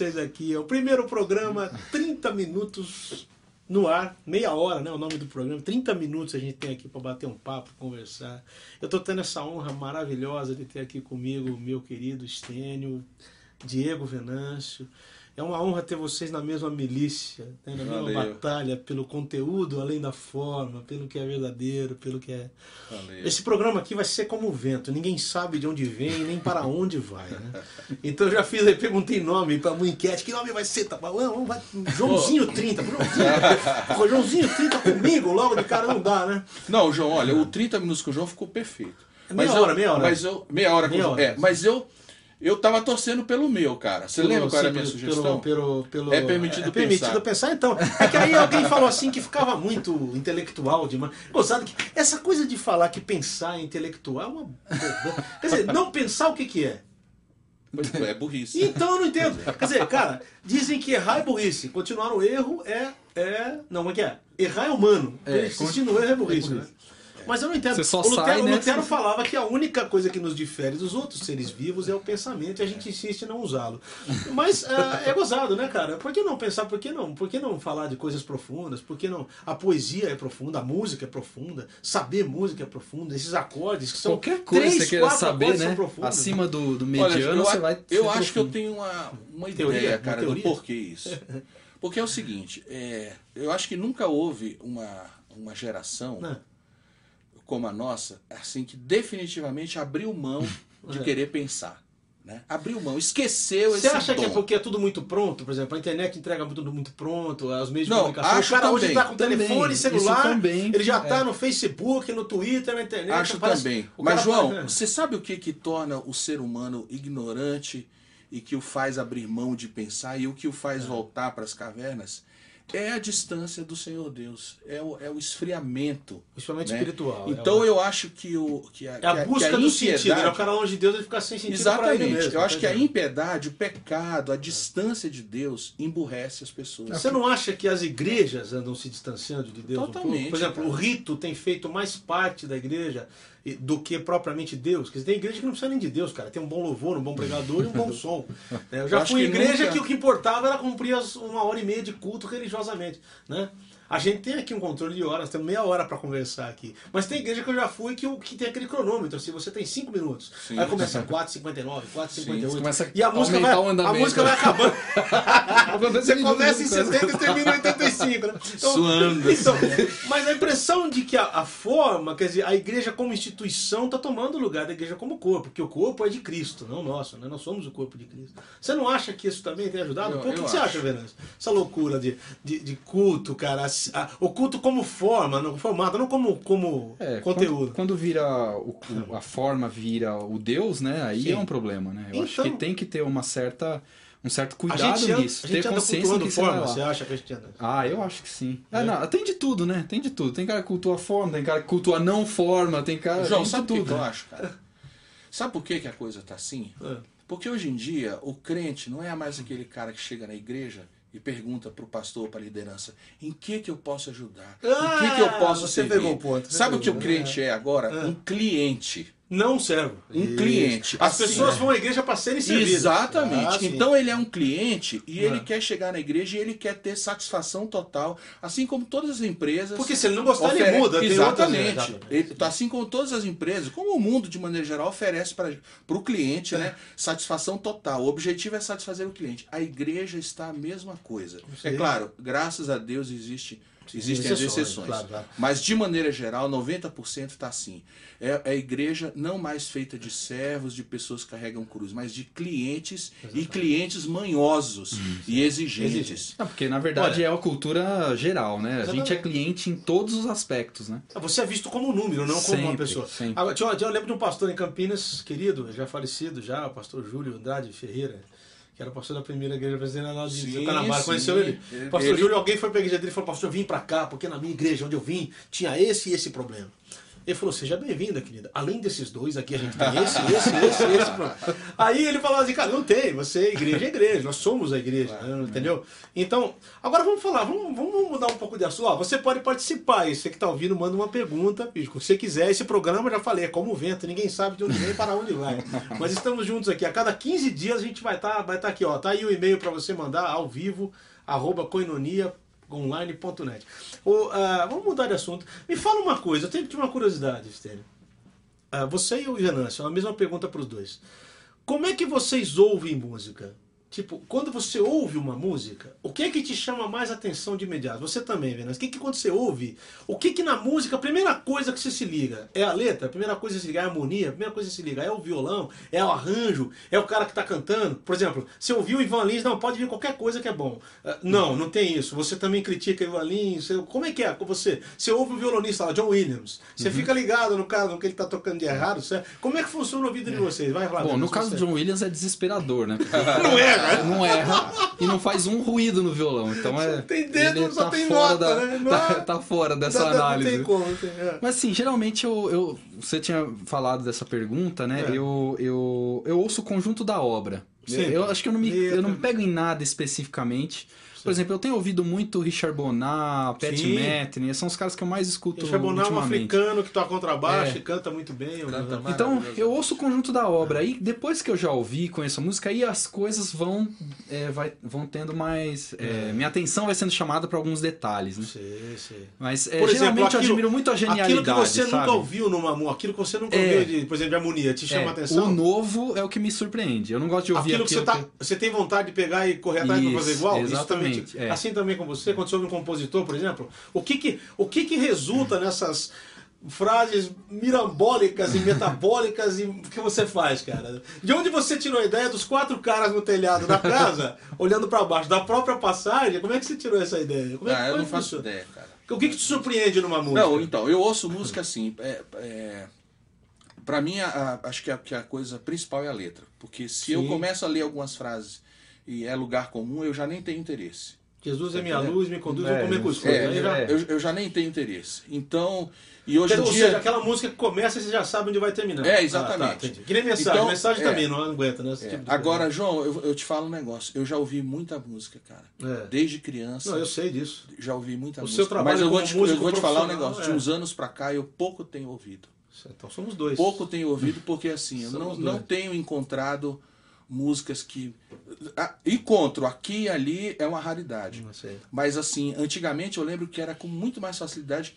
vocês aqui. É o primeiro programa, 30 minutos no ar, meia hora, né? O nome do programa. 30 minutos a gente tem aqui para bater um papo, conversar. Eu estou tendo essa honra maravilhosa de ter aqui comigo o meu querido Estênio, Diego Venâncio. É uma honra ter vocês na mesma milícia, né? na mesma Valeu. batalha pelo conteúdo além da forma, pelo que é verdadeiro, pelo que é Valeu. esse programa aqui vai ser como o vento, ninguém sabe de onde vem nem para onde vai, né? Então eu já fiz, aí, perguntei nome para uma enquete, que nome vai ser? Tá vamos, vai, Joãozinho 30, Joãozinho, Joãozinho 30 comigo, logo de cara não dá, né? Não, João, olha, o 30 minutos com o João ficou perfeito. Meia eu- hora, meia hora. Mas eu, meia hora com Meia hora. É, mas eu, eu tava torcendo pelo meu, cara. Você lembra qual era a minha Pelo- sugestão? Pelo, pelo, É permitido é permitido pensar. então. É que aí alguém falou assim que ficava muito intelectual demais. Gozado que essa coisa de falar que pensar é intelectual é uma. Quer dizer, não pensar o que, que é. Pois é, burrice. Então eu não entendo. Quer dizer, cara, dizem que errar é burrice. Continuar no erro é. é não, como é que é? Errar é humano. É, Insistir no erro é burrice. é né? Mas eu não entendo. Você só o Lutero, sai, o né? Lutero falava que a única coisa que nos difere dos outros seres vivos é o pensamento e a gente insiste em não usá-lo. Mas ah, é gozado, né, cara? Por que não pensar? Por que não? Por que não falar de coisas profundas? Por que não? A poesia é profunda, a música é profunda, saber música é profunda, esses acordes que são Qualquer coisa três, que você queira saber, né? profundos. Acima do, do Olha, mediano, eu, você vai. eu acho que eu profundo. tenho uma, uma Teoria? ideia, Uma cara, teoria? do porquê isso. Porque é o seguinte, é, eu acho que nunca houve uma, uma geração Né? Como a nossa, assim, que definitivamente abriu mão de É. querer pensar. Né? Abriu mão, esqueceu Você esse acha que é dom. porque é tudo muito pronto? Por exemplo, a internet entrega tudo muito pronto, os meios de Não, comunicação. acho o cara hoje também, tá com também. telefone, celular, também, ele já tá é. no Facebook, no Twitter, na internet. Acho parece- também. Mas, cara João, você sabe o que, que torna o ser humano ignorante e que o faz abrir mão de pensar e o que o faz voltar para as cavernas? É a distância do Senhor Deus, é o, é o esfriamento. Principalmente né? espiritual. é Então o- eu acho que, o, que, a, É a busca que a do sentido, impiedade- O cara longe de Deus ele fica sem sentido Exatamente. mesmo. eu acho tá que a impiedade, o pecado, a distância de Deus emburrece as pessoas. Você não acha que as igrejas andam se distanciando de Deus um? Totalmente, Por exemplo, cara. o rito tem feito mais parte da igreja do que propriamente Deus. Quer dizer, tem igreja que não precisa nem de Deus, cara. Tem um bom louvor, um bom pregador e um bom som. né? Eu já Eu fui em igreja nunca- que o que importava era cumprir uma hora e meia de culto religiosamente. Né? A gente tem aqui um controle de horas, temos meia hora para conversar aqui. Mas tem igreja que eu já fui que, que tem aquele cronômetro, assim, você tem cinco minutos. Sim. Aí começa 4,59, 4,58. Sim, começa e a música vai, a música vai acabando. Você começa em 70 e termina em 85, né? Suando, Então, mas a impressão de que a, a forma, quer dizer, a igreja como instituição está tomando o lugar da igreja como corpo, porque o corpo é de Cristo, não nosso, né? Nós somos o corpo de Cristo. Você não acha que isso também tem ajudado? Eu- Pô, o que, você acha, Venâncio? Essa loucura de, de, de culto, cara. a- a- o culto como forma, não, formato, não como, como É, conteúdo. Quando, quando vira o- o- a forma vira o Deus, né? Aí Sim. é um problema, né? Eu acho Então- que tem que ter uma certa, um certo cuidado gente, nisso. ter consciência cultuando que forma, você acha que a gente anda? Ah, eu acho que sim. É? Ah, não, tem de tudo, né? Tem de tudo. Tem cara que cultua a forma, tem cara que cultua a não forma, tem cara João, tem sabe que tudo. que eu acho, cara? Sabe por que, que a coisa tá assim? É. Porque hoje em dia o crente não é mais aquele cara que chega na igreja e pergunta pro pastor, pra liderança, em que que eu posso ajudar? em que que eu Ah, posso você servir? pegou o ponto, Sabe o que o crente é agora? É. Um cliente. Não serve. Um Isso. cliente. As Assim, pessoas né? vão à igreja para serem servidas. Exatamente. Ah, então ele é um cliente e É. ele quer chegar na igreja e ele quer ter satisfação total, assim como todas as empresas. Porque se ele não gostar, ele ofere- muda. Exatamente. outras- exatamente. Ele- assim como todas as empresas, como o mundo de maneira geral oferece para o cliente, né, satisfação total. O objetivo é satisfazer o cliente. A igreja está a mesma coisa. É claro, graças a Deus existe Existem as exceções, exceções. claro, claro. Mas, de maneira geral, 90% está assim. É, é a igreja não mais feita de servos, de pessoas que carregam cruz, mas de clientes e clientes manhosos e exigentes. Exigentes. Não, porque na verdade Olha- é uma cultura geral, né? A gente é Exatamente. cliente em todos os aspectos, né? Você é visto como um número, não como uma Sempre, pessoa. sempre. Agora, tinha- tinha- eu lembro de um pastor em Campinas, querido, já falecido já, o pastor Júlio Andrade Ferreira, que era pastor da primeira igreja brasileira lá de Sim, Canabara. Conheceu ele? Ele- Pastor ele- Júlio, alguém foi pra igreja dele e falou, pastor, eu vim pra cá, porque na minha igreja, onde eu vim, tinha esse e esse problema. Ele falou, seja bem-vinda, querida. Além desses dois aqui, a gente tem esse, esse, esse, esse. Aí ele falou assim, cara, não tem, você é igreja, é igreja, nós somos a igreja, né, entendeu? Então, agora vamos falar, vamos, vamos mudar um pouco de assunto. Ó, você pode participar, e você que está ouvindo, manda uma pergunta, se você quiser. Esse programa, já falei, é como o vento, ninguém sabe de onde vem e para onde vai. Mas estamos juntos aqui, a cada 15 dias a gente vai estar vai tá aqui, ó, tá aí o e-mail para você mandar ao vivo, arroba coinonia online.net. O, ah, vamos mudar de assunto. Me fala uma coisa, eu tenho uma curiosidade, Estênio. Ah, você e o Venâncio, a mesma pergunta para os dois. Como é que vocês ouvem música? Tipo, quando você ouve uma música, o que é que te chama mais atenção de imediato? Você também, Venâncio. O que é que quando você ouve, o que é que na música, a primeira coisa que você se liga é a letra, a primeira coisa que se liga é a harmonia, a primeira coisa que se liga é o violão, é o arranjo, é o cara que está cantando. Por exemplo, você ouviu o Ivan Lins, não, pode vir qualquer coisa que é bom. Ah, não, não tem isso. Você também critica o Ivan Lins. Você- como é que é com você? Você ouve o violonista lá, John Williams. Você fica ligado no cara, no que ele está tocando de errado. certo? Como é que funciona o ouvido de vocês? Vai lá. Bom, no caso do você. John Williams é desesperador, né? Não é, cara. Não erra e não faz um ruído no violão. Então é. tem dedo, ele só tá tem fora nota, da, né? Tá, é- tá fora dessa Não, não análise. tem como. tem- é. Mas assim, geralmente eu, eu- Você tinha falado dessa pergunta, né? É. Eu, eu, eu ouço o conjunto da obra. Eu, Sempre. eu acho que eu não, me, eu não me pego em nada especificamente. Por exemplo, eu tenho ouvido muito Richard Bonar, Pat Sim. Metheny, são os caras que eu mais escuto Richard Bonar é um africano que toca contrabaixo É. e canta muito bem. Canta eu- mais. Então, eu ouço o conjunto da obra. Aí, depois que eu já ouvi, conheço a música, aí as coisas vão, é, vai- vão tendo mais. é, Minha atenção vai sendo chamada para alguns detalhes, né? Sei, sei. Mas é, Por exemplo, geralmente eu aquilo- admiro muito a genialidade. Aquilo que você sabe? nunca ouviu no Mamu, aquilo que você nunca É. ouviu, de, por exemplo, de harmonia, te chama É, a atenção? O novo é o que me surpreende. Eu não gosto de ouvir Aquilo que você, aquilo tá, você tem vontade de pegar e correr atrás para fazer igual? exatamente, Isso também, é. Assim também com você, quando você ouve um compositor, por exemplo, o que que, o que, que resulta nessas frases mirambólicas e metabólicas e o que você faz, cara? De onde você tirou a ideia dos quatro caras no telhado da casa, olhando para baixo, da própria passagem? Como é que você tirou essa ideia? Como é, Ah, eu não faço ideia, cara. O que, que te surpreende numa música? Não, então, eu ouço música assim. É, é, para mim, a- a- acho que a, que a coisa principal é a letra. Porque se eu Sim. começo a ler algumas frases e é lugar comum, eu já nem tenho interesse. Jesus é minha Entendeu? luz, me conduz, É, eu comer cuscuz. É, Aí já- é. Eu, eu já nem tenho interesse. Então, e hoje Ou em seja, dia. aquela música que começa e você já sabe onde vai terminar. É, exatamente. Ah, tá, que nem mensagem. Então, mensagem é. também não aguenta, né? Esse É, tipo de Agora, João, eu, eu te falo um negócio. Eu já ouvi muita música, cara. É. Desde criança. Não, eu sei disso. Já ouvi muita O música. seu trabalho Mas eu vou te, eu vou te falar um negócio. é. De uns anos pra cá, eu pouco tenho ouvido. Então somos dois. Pouco tenho ouvido porque assim, eu não, não tenho encontrado músicas que. Ah, encontro aqui e ali é uma raridade. Mas assim, antigamente eu lembro que era com muito mais facilidade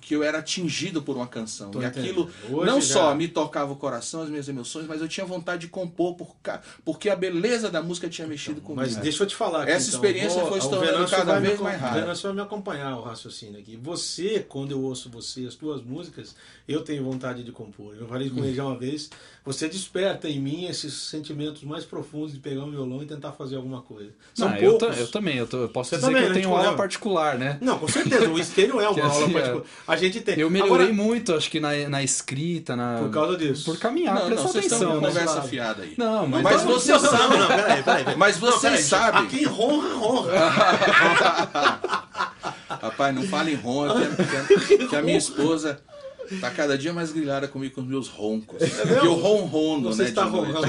que eu era atingido por uma canção. Tô e entendendo. aquilo Hoje não já- só me tocava o coração, as minhas emoções, mas eu tinha vontade de compor por ca- porque a beleza da música tinha mexido comigo. Mas deixa eu te falar aqui, Essa então. experiência Vou- foi se tornando cada me vez mais rara. O Venâncio vai me acompanhar o raciocínio aqui. Você, quando eu ouço você, as tuas músicas, eu tenho vontade de compor. Eu falei com ele já uma vez. Você desperta em mim esses sentimentos mais profundos de pegar um violão e tentar fazer alguma coisa. São Não, eu, poucos. ta- eu também, eu, tô- eu posso Você dizer também, que eu tenho aula particular, né? Não, com certeza. O isqueiro é uma Que aula particular. A gente tem. Eu melhorei Agora, muito, acho que na, na escrita, na... Por causa disso. Por caminhar, Não, não, presta vocês estão atenção, com né? conversa Claro. fiada aí. Não, mas... Mas Não, você não, não, sabe- Não, peraí, peraí. Mas Não, vocês peraí, sabem. Aqui ronra, ronra. Rapaz, não fala em ronco, que, a- que a minha esposa tá cada dia mais grilhada comigo com os meus roncos. E eu ronrono, Você né? está roncando.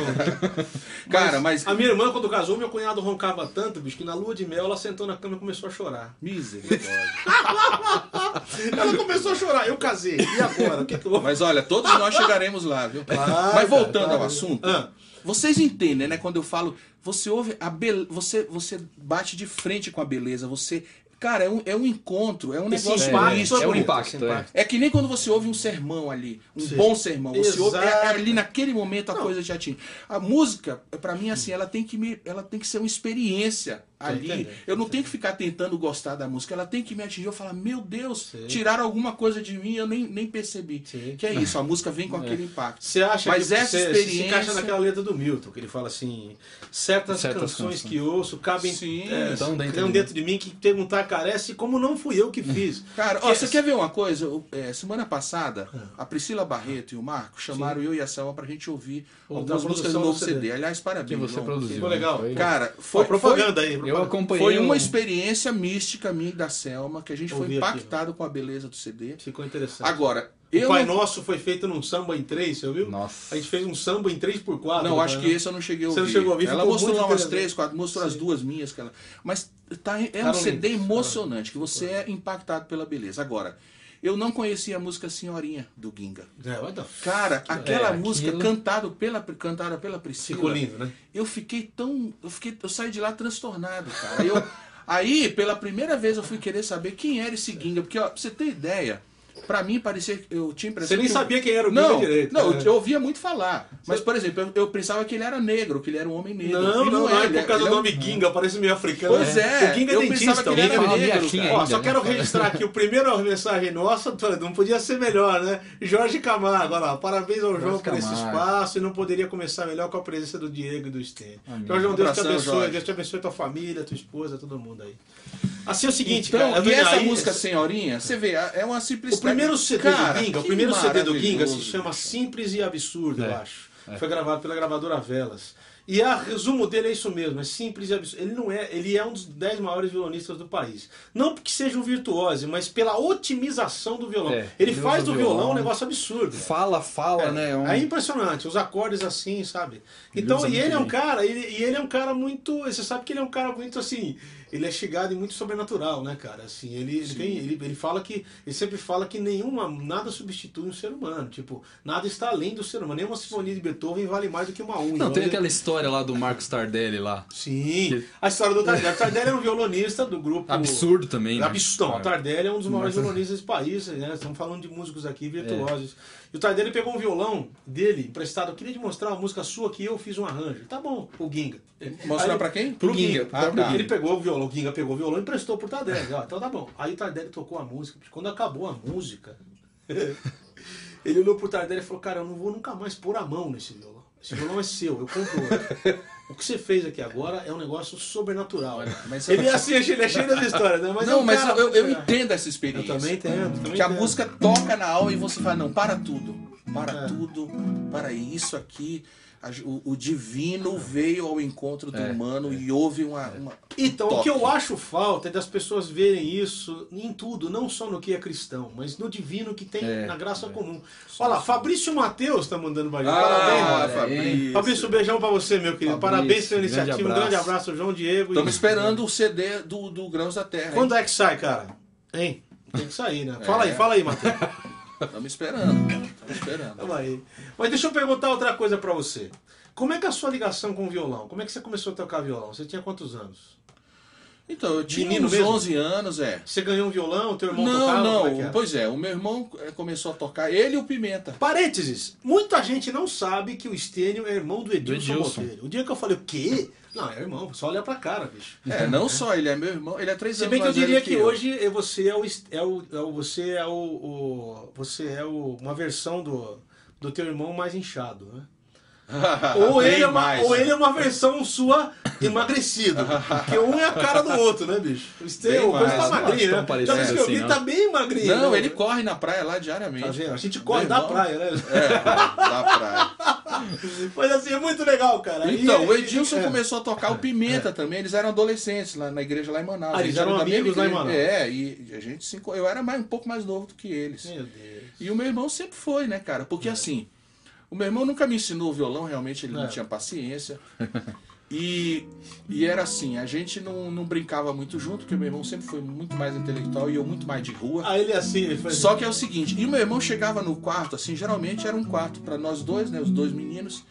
Cara, mas. A minha irmã, quando casou, meu cunhado roncava tanto, bicho, que na lua de mel ela sentou na cama e começou a chorar. Misericórdia. Ela começou a chorar. Eu casei. E agora? O que, que eu vou Mas olha, todos nós chegaremos lá, viu? Claro, Mas voltando cara, ao claro. assunto, Ah. vocês entendem, né? Quando eu falo, você ouve a você você bate de frente com a beleza, você Cara, é um, é um encontro, é um Esse negócio impacto místico. é um impacto, esse é. É que nem quando você ouve um sermão ali, um Sim. bom sermão. Você ouve, é, é ali naquele momento a coisa te atinge. A música, pra mim, assim, ela tem que me, ela tem que ser uma experiência ali. entendendo, Eu não tenho que ficar tentando gostar da música, ela tem que me atingir. Eu falar, meu Deus, Sim. tiraram alguma coisa de mim, eu nem, nem percebi. Sim. Que é isso, a música vem com aquele impacto. Você acha Mas que essa experiência- se encaixa naquela letra do Milton, que ele fala assim: certas, Certas canções, canções. que ouço cabem Sim, é, estão dentro de dentro de mim que perguntar carece, como não fui eu que fiz. Cara, ó, você quer ver uma coisa? É, semana passada, a Priscila Barreto e o Marco chamaram eu e a Selma pra gente ouvir O algumas músicas do novo CD. CD. Aliás, parabéns. Que você João. produziu. Ficou legal. Cara, Foi, foi, propaganda aí. Eu acompanhei. Foi uma um- experiência mística minha e da Selma, que a gente foi impactado com a beleza do CD. Ficou interessante. Agora, o eu. Pai não- Nosso foi feito num samba em três, você ouviu? Nossa. A gente fez um samba em 3x4. Não, acho que esse eu não cheguei a Você ouvir. não chegou a ouvir, ela mostrou lá umas interessante. três, quatro, mostrou as Sim. duas minhas. Que ela... Mas tá, é um Ficaram CD emocionante, que você é impactado pela beleza. Agora, eu não conhecia a música Senhorinha, do Ginga. É, Cara, aquela É, música aquilo- cantado pela, cantada pela Priscila. Ficou lindo, né? Eu fiquei tão. Eu, fiquei, eu saí de lá transtornado, cara. Eu, aí, pela primeira vez, eu fui querer saber quem era esse Ginga. Porque, ó, pra você ter ideia, pra mim parecia que eu tinha impressão. Você nem que eu- sabia quem era o Não, direito. não, né? eu ouvia muito falar. Mas, por exemplo, eu, eu pensava que ele era negro, que ele era um homem negro. Não, não, não, é ele por causa ele do é um- nome Ginga, parece meio africano. Pois é, o Ginga é eu dentista. pensava que ele o era Ginga é negro, cara. Ó, ainda, só né? quero registrar aqui o primeiro mensagem nossa, não podia ser melhor, né? Jorge Camargo, olha lá, parabéns ao João por esse espaço e não poderia começar melhor com a presença do Diego e do Sten. Amém. Então, João, Deus te abençoe, Jorge. Deus te abençoe tua família, tua esposa, todo mundo aí. Assim é o seguinte, Então, cara, e essa aí- música Senhorinha, você vê, é uma O simplicidade. primeiro CD Cara, do Ginga, o primeiro CD do Ginga se chama Simples e Absurdo, eu É, acho. Foi gravado pela gravadora Velas. E a resumo dele é isso mesmo, é simples e absurdo. Ele não é, ele é um dos 10 maiores violonistas do país. Não porque seja um virtuose, mas pela otimização do violão. É, ele ele faz do o violão, violão, um negócio absurdo. Fala, fala, É, né? Um- é impressionante, os acordes assim, sabe? Ele Então, usa e ele é um cara, ele, e ele é um cara muito. Você sabe que ele é um cara muito assim. Ele é chegado e muito sobrenatural, né, cara? Assim, ele, ele, tem, ele, ele fala que. Ele sempre fala que nenhuma, nada substitui um ser humano. Tipo, nada está além do ser humano. Nenhuma sinfonia de Beethoven vale mais do que uma unha. Não, tem Ele- aquela história lá do Marcos Tardelli lá. Sim. A história do Tardelli. O Tardelli é um violonista do grupo. Absurdo também, né? Absurdo. Não, o Tardelli é um dos maiores Mas- violonistas desse país, né? Estamos falando de músicos aqui virtuosos. E o Tardelli pegou um violão dele emprestado. Eu queria te mostrar uma música sua que eu fiz um arranjo. Tá bom, o Ginga. Mostrar pra quem? Pro Ginga. Ah, tá. Ele pegou o violão, o Ginga pegou o violão e emprestou pro Tardelli. Ó, então tá bom. Aí o Tardelli tocou a música. Quando acabou a música, ele olhou pro Tardelli e falou: Cara, eu não vou nunca mais pôr a mão nesse violão. Esse violão é seu, eu compro outro. O que você fez aqui agora é um negócio sobrenatural. mas- ele é assim, ele é cheio das histórias, né? Mas é não, um mas cara- eu, eu entendo essa experiência. Eu também entendo. Também Que a entendo. música toca na alma e você fala, não, para tudo. Para É. tudo, para isso aqui. O, o divino veio ao encontro do É, humano e houve uma. uma- Então, o que eu acho falta é das pessoas verem isso em tudo, não só no que é cristão, mas no divino que tem É, na graça comum. Olha lá, Fabrício Matheus tá mandando pra gente. Ah, Parabéns. Fabrício. Fabrício, um beijão pra você, meu querido. Fabrício, Parabéns pela grande iniciativa. Um abraço. grande abraço, João Diego. Estamos E- esperando o CD do, do Grãos da Terra. Quando é que sai, cara? Hein? Tem que sair, né? Fala É. aí, fala aí, Matheus. Estamos esperando. Estamos esperando. Aí. Mas deixa eu perguntar outra coisa pra você. Como é que é a sua ligação com o violão? Como é que você começou a tocar violão? Você tinha quantos anos? Então, eu tinha Menino uns mesmo? 11 anos, é. Você ganhou um violão? Teu irmão Não, tocava? não. Como é era? Pois é, o meu irmão eh, começou a tocar, ele e o Pimenta. Parênteses, muita gente não sabe que o Estênio é irmão do Edilson, Edilson. Botelho. O dia que eu falei, o quê? Não, é irmão, só olha pra cara, bicho. É, não só ele é meu irmão, ele é três Se anos bem que eu diria que, eu. hoje é você é o, é o, é o- você é o, o- você é o, uma versão do, do teu irmão mais inchado, né? Ou ele, é uma, mais. ou ele é uma versão sua emagrecido. Porque um é a cara do outro, né, bicho? Bem o coisa tá magrinho, né? Então, isso que eu assim, vi, não. tá bem magrinho. Não, né? ele corre na praia lá diariamente. Tá vendo? A gente corre da praia, né? É, da praia. Mas assim, é muito legal, cara. E- Então, o Edilson é. começou a tocar o Pimenta também. Eles eram adolescentes lá na igreja lá em Manaus. Ah, eles gente eram era da mesma amigos lá em. Manaus. É, e a gente se eu era mais, um pouco mais novo do que eles. Meu Deus. E o meu irmão sempre foi, né, cara? Porque assim, o meu irmão nunca me ensinou violão, realmente ele É. não tinha paciência. E, e era assim, a gente não, não brincava muito junto, porque meu irmão sempre foi muito mais intelectual e eu muito mais de rua. Aí ele assim, ele faz. Só que é o seguinte, e o meu irmão chegava no quarto, assim, geralmente era um quarto pra nós dois, né, os dois meninos,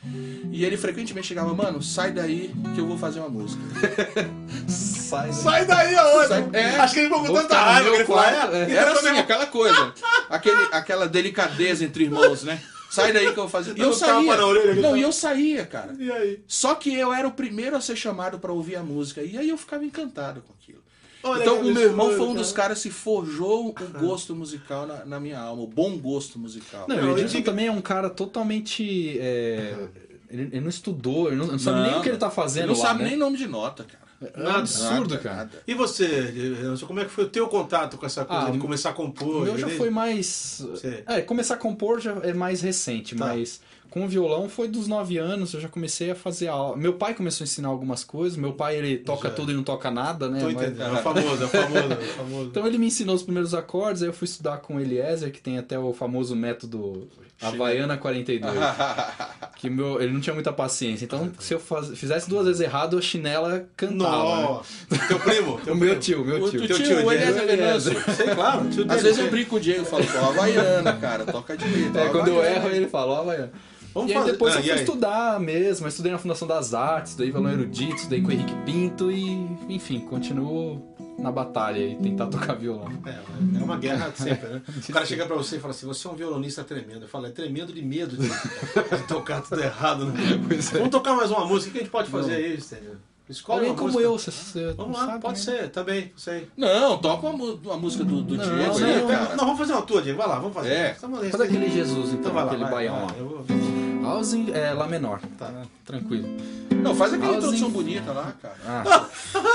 e ele frequentemente chegava, mano, sai daí que eu vou fazer uma música. Sai, Sai daí aonde? Sai- é. Acho que ele ficou com tanta raiva meu que ele falou, quarto, é, é. Era eu assim, aquela coisa, aquele, aquela delicadeza entre irmãos, né? Sai daí que eu vou fazer. E eu saía. na orelha, Não, tapa. e eu saía, cara. E aí? Só que eu era o primeiro a ser chamado pra ouvir a música. E aí eu ficava encantado com aquilo. Olha então o meu irmão foi um dos cara. caras que forjou o gosto musical na, na minha alma, o bom gosto musical. Não, Não, o Edilson digo- também é um cara totalmente. é, ele, ele não estudou, ele não, não sabe Não, nem o que ele tá fazendo Ele não lá, sabe né? nem nome de nota, cara. É um absurdo, Nada, cara. nada. E você, como é que foi o teu contato com essa coisa Ah, de começar a compor? O meu já foi mais. É, começar a compor já é mais recente, Tá. mas com o violão foi dos 9 anos, eu já comecei a fazer aula. Meu pai começou a ensinar algumas coisas, meu pai ele toca Já. tudo e não toca nada, né? Tô mas- entendendo. É o famoso, é famoso, é famoso. Então ele me ensinou os primeiros acordes, aí eu fui estudar com o Eliezer, que tem até o famoso método Havaiana 42. que meu, ele não tinha muita paciência. Então, se eu faz- fizesse duas vezes errado, a chinela cantava. né? Teu primo? Teu O meu primo. tio, meu O tio. tio, Teu tio, o Eliezer Venâncio. Sei, claro. Tio Às vezes eu brinco com o Diego e falo, pô, Havaiana, cara, toca direito. É, quando eu erro, ele fala, ó, Havaiana. Vamos e aí fazer- depois Ah, eu fui aí? estudar mesmo, eu estudei na Fundação das Artes, estudei violão erudito, estudei com o Henrique Pinto e, enfim, continuo na batalha e tentar tocar violão. É, é uma guerra sempre, né? O cara chega pra você e fala assim: você é um violonista tremendo. Eu falo, é tremendo de medo de, de tocar tudo errado. Né? É. Vamos tocar mais uma música. O que a gente pode fazer aí, Stênio? Escolhe Alguém como música. eu, você, você Vamos lá, sabe, pode né? ser, também, sei. Não, toca uma, música do, do Não, Diego não, aí, não, vamos fazer uma tua, Diego. Vai lá, vamos fazer. É. Estamos- Faz aquele Jesus, então, Então vai lá, aquele vai, baião vai, lá. Housing, é, Lá menor. Tá. Tranquilo. Não, faz aquela introdução bonita lá, cara. Ah,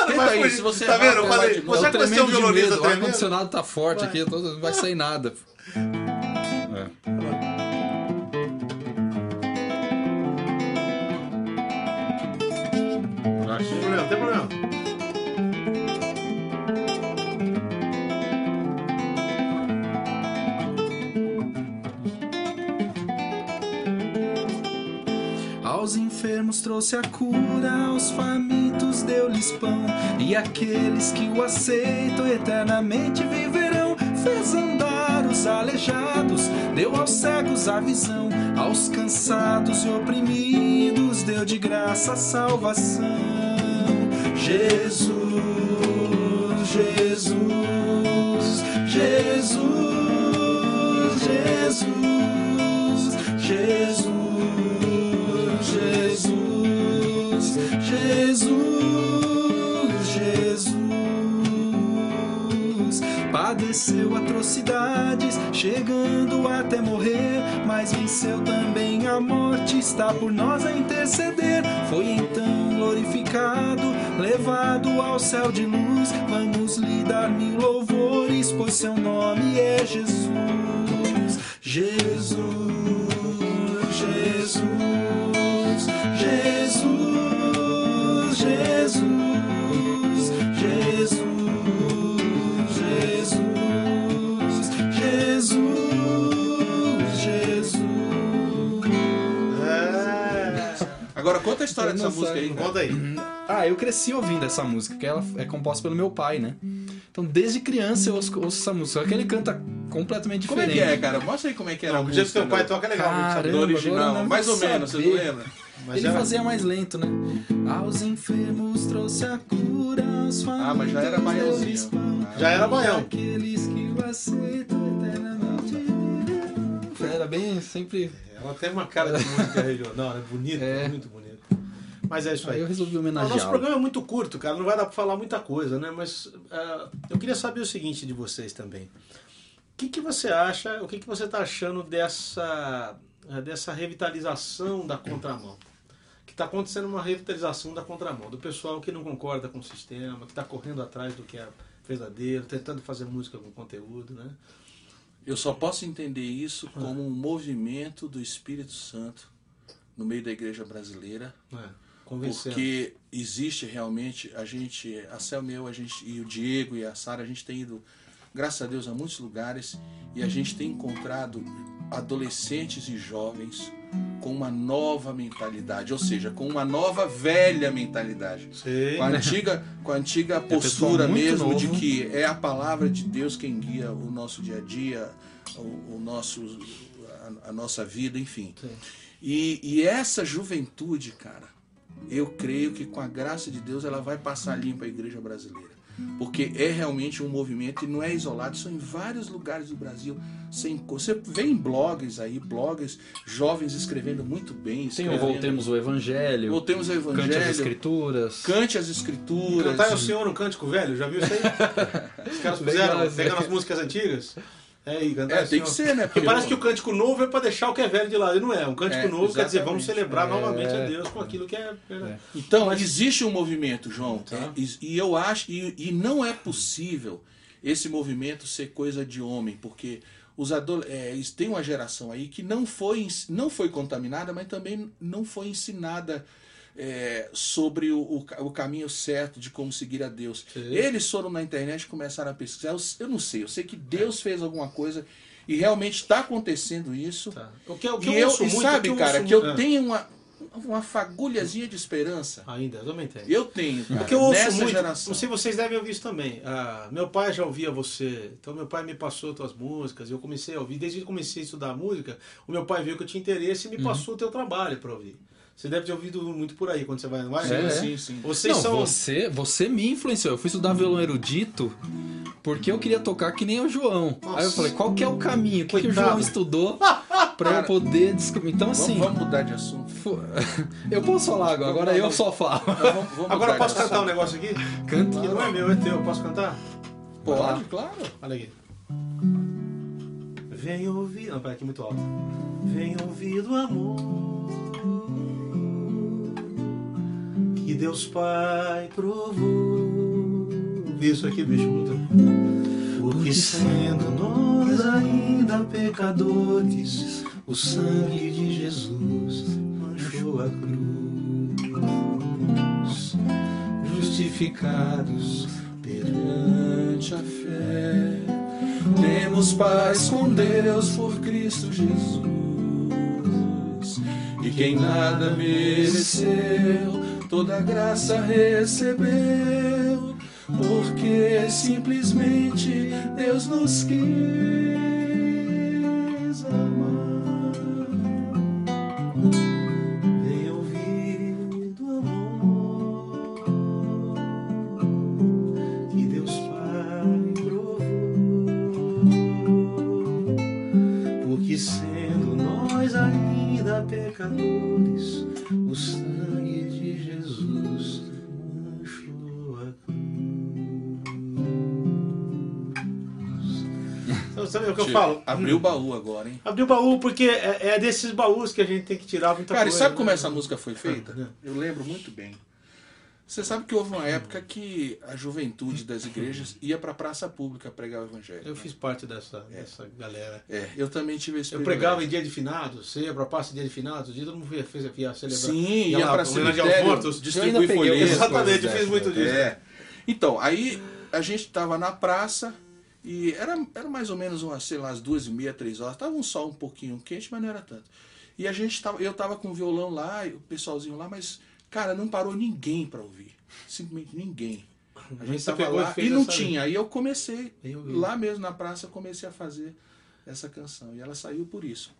Tenta aí, se você tá vendo? Eu falei, você um tremendo de medo. O ar-condicionado tá forte aqui, não vai sair nada. É. Não tem problema, não tem problema. Enfermos trouxe a cura, aos famintos deu-lhes pão, e aqueles que o aceitam eternamente viverão. Fez andar os aleijados, deu aos cegos a visão, aos cansados e oprimidos deu de graça a salvação. Jesus, Jesus, Jesus, Jesus, Jesus, Jesus, Padeceu atrocidades, chegando até morrer, mas venceu também a morte, está por nós a interceder. Foi então glorificado, levado ao céu de luz. Vamos lhe dar mil louvores, pois seu nome é. Jesus, Jesus, conta a história dessa música aí. Conta aí. Ah, eu cresci ouvindo essa música, que ela é composta pelo meu pai, né? Então, desde criança eu ouço, ouço essa música. Só que ele canta completamente Como é diferente. que é, cara? Mostra aí como é que era Não, a do jeito que teu pai toca é legal. Caramba, No original, mais ou menos, você não lembra? Mas ele fazia mais lento, né? Aos enfermos trouxe a cura, aos Ah, mas já era baiãozinho. Já era baião. Aqueles que o aceitam eternamente. Era bem sempre. Ela tem uma cara de música regional, é bonita, É. muito bonita. Mas é isso Aí aí. eu resolvi O homenagear. nosso programa é muito curto, cara, não vai dar pra falar muita coisa, né? Mas ah, eu queria saber o seguinte de vocês também. O que, que você acha, o que, que você está achando dessa, dessa revitalização da contramão? Que está acontecendo uma revitalização da contramão, do pessoal que não concorda com o sistema, que está correndo atrás do que é verdadeiro, tentando fazer música com conteúdo, né? Eu só posso entender isso como um movimento do Espírito Santo no meio da igreja brasileira, É. porque existe realmente a gente, a Cel meu, a gente e o Diego e a Sara, a gente tem ido, graças a Deus, a muitos lugares e a gente tem encontrado adolescentes e jovens com uma nova mentalidade, ou seja, com uma nova velha mentalidade. Sei. Com a antiga, com a antiga pessoal postura mesmo de novo. que é a palavra de Deus quem guia o nosso dia a dia, o, o nosso, a, a nossa vida, enfim. Sim. E, e essa juventude, cara, eu creio que com a graça de Deus ela vai passar limpa a igreja brasileira. Porque é realmente um movimento e não é isolado, são em vários lugares do Brasil. Você, vê em blogs aí, blogs jovens escrevendo muito bem. Tem o escrevendo- Voltemos o Evangelho, Voltemos ao Cante as Evangelho. Escrituras. Cante as escrituras. Cantar é o Senhor no Cântico Velho, já viu isso aí? Os caras fizeram, aí. as músicas antigas. É, e cantar É, o tem que Senhor. ser, né? Porque parece que o cântico novo é para deixar o que é velho de lado. E não é. Um cântico É, novo quer dizer, vamos exatamente. celebrar É. novamente a Deus com aquilo que é verdade. Então, existe um movimento, João, Tá. é, e, e eu acho, e, e não é possível esse movimento ser coisa de homem, porque os adole é, tem uma geração aí que não foi, não foi contaminada, mas também não foi ensinada é, sobre o, o, o caminho certo de como seguir a Deus. Sim. Eles foram na internet e começaram a pesquisar. Eu, eu não sei, eu sei que Deus fez alguma coisa e realmente está acontecendo isso. Tá. O que, o que E eu, eu, e muito, sabe, que cara, ouço que eu muito- tenho uma, uma fagulhazinha de esperança. Ah, Ainda, eu também tenho. Eu tenho, cara, O que eu ouço nessa muito, geração. não sei se vocês devem ouvir isso também. Ah, meu pai já ouvia você, então meu pai me passou tuas músicas, eu comecei a ouvir. Desde que eu comecei a estudar música, o meu pai viu que eu tinha interesse e me passou o teu trabalho para ouvir. Você deve ter ouvido muito por aí quando você vai no ar. Sim, É. sim, sim. Vocês Não, são. você, você me influenciou. Eu fui estudar violão erudito porque eu queria tocar que nem o João. Aí eu falei, qual que é o caminho? O que, que o. João estudou pra eu poder descobrir? Então, assim, vamos mudar de assunto. eu posso falar agora, agora eu só falo. Não, vamos, vamos Agora eu posso cantar um assunto. negócio aqui? Canta. Que não é meu, é teu. Eu posso cantar? Pode, claro. Olha aqui. Vem ouvir. Não, pera aqui muito alto. Vem ouvir do amor que Deus Pai provou. Isso aqui, bicho, muito. Porque sendo nós ainda pecadores, o sangue de Jesus manchou a cruz. Justificados perante a fé. Temos paz com Deus por Cristo Jesus. E quem nada mereceu, toda graça recebeu, porque simplesmente Deus nos quis eu falo? Abriu o baú agora, hein? Abriu o baú porque é, é desses baús que a gente tem que tirar muita Cara, e coisa. sabe né? como essa música foi feita? Ah, Eu lembro muito bem. Você sabe que houve uma época que a juventude das igrejas ia para a praça pública pregar o evangelho. Eu né? fiz parte dessa, dessa galera. É, eu também tive esse Eu pregava em dia de finados, ceia pra praça dia de finados, dia todo mundo ia, fez, ia celebrar. Sim, ia lá, para cemitério, mortos. Eu distribuir folhetos. Exatamente, eu fiz muito dessas, disso. É. Então, aí a gente tava na praça e era, era mais ou menos umas, sei lá, as duas e meia, três horas. Tava um sol um pouquinho quente, mas não era tanto. E a gente tava, eu tava com o violão lá, o pessoalzinho lá, mas, cara, não parou ninguém para ouvir. Simplesmente ninguém. A gente Você tava lá e e não tinha. Aí eu comecei, lá mesmo na praça, eu comecei a fazer essa canção. E ela saiu por isso.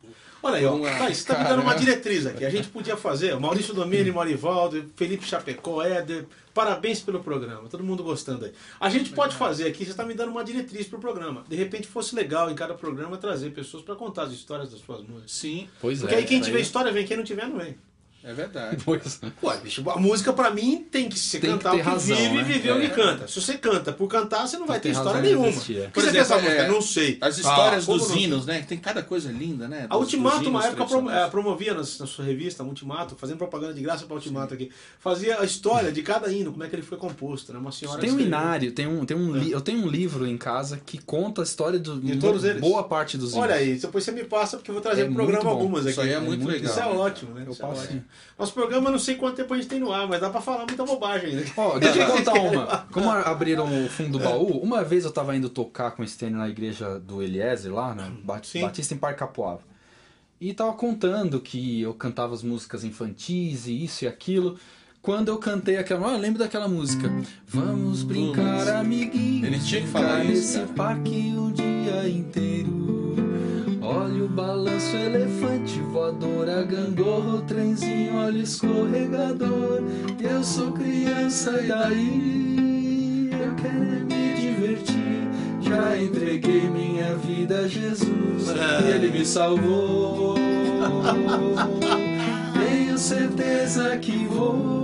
Olha aí, ó, tá, você tá me dando uma diretriz aqui. A gente podia fazer, Maurício Domini, Morivaldo, Felipe Chapecó, Éder, parabéns pelo programa, todo mundo gostando aí. A gente pode fazer aqui, você está me dando uma diretriz pro programa. De repente fosse legal em cada programa trazer pessoas para contar as histórias das suas músicas. Sim, Pois Porque é. aí quem tiver história vem, quem não tiver não vem. É verdade. Pois. Ué, bicho, a música pra mim tem que se Tem que cantar ter o que razão, vive né? e viver o É. que canta. Se você canta por cantar, você não vai ter ter história nenhuma. existir, é. Por exemplo, exemplo, essa música, é, não sei. As histórias Ah, dos hinos, né? Tem cada coisa linda, né? A Dos- Ultimato, dos uma época, prom- eh, promovia na, sua revista, Ultimato, fazendo propaganda de graça para Ultimato aqui. Fazia a história de cada hino, como é que ele foi composto, né? Uma senhora. Tem um inário, tem um, tem um li- eu tenho um livro em casa que conta a história do, De todos eles? boa parte dos Olha hinos. aí, depois você me passa, porque eu vou trazer É pro programa algumas aqui. Isso aí é muito legal. Isso é ótimo, né? Eu é passo sim. Nosso programa, eu não sei quanto tempo a gente tem no ar, mas dá pra falar muita bobagem ainda. Ó, deixa eu contar uma. Como abriram o fundo do baú, uma vez eu tava indo tocar com o Stênio na igreja do Eliezer lá, né? Bat- Sim. Batista em Parque Capoava. E tava contando que eu cantava as músicas infantis e isso e aquilo. Quando eu cantei aquela. Ah, lembro daquela música. Vamos brincar, amiguinho. Ele tinha que falar isso, nesse parque o dia inteiro. O balanço, elefante, voadora, gangorra, o trenzinho, olha escorregador. Eu sou criança e aí eu quero é me divertir. Já entreguei minha vida a Jesus e ele me salvou. Tenho certeza que vou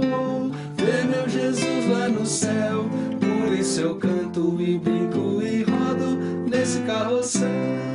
ver meu Jesus lá no céu. Por isso eu canto e brinco e rodo nesse carrossel.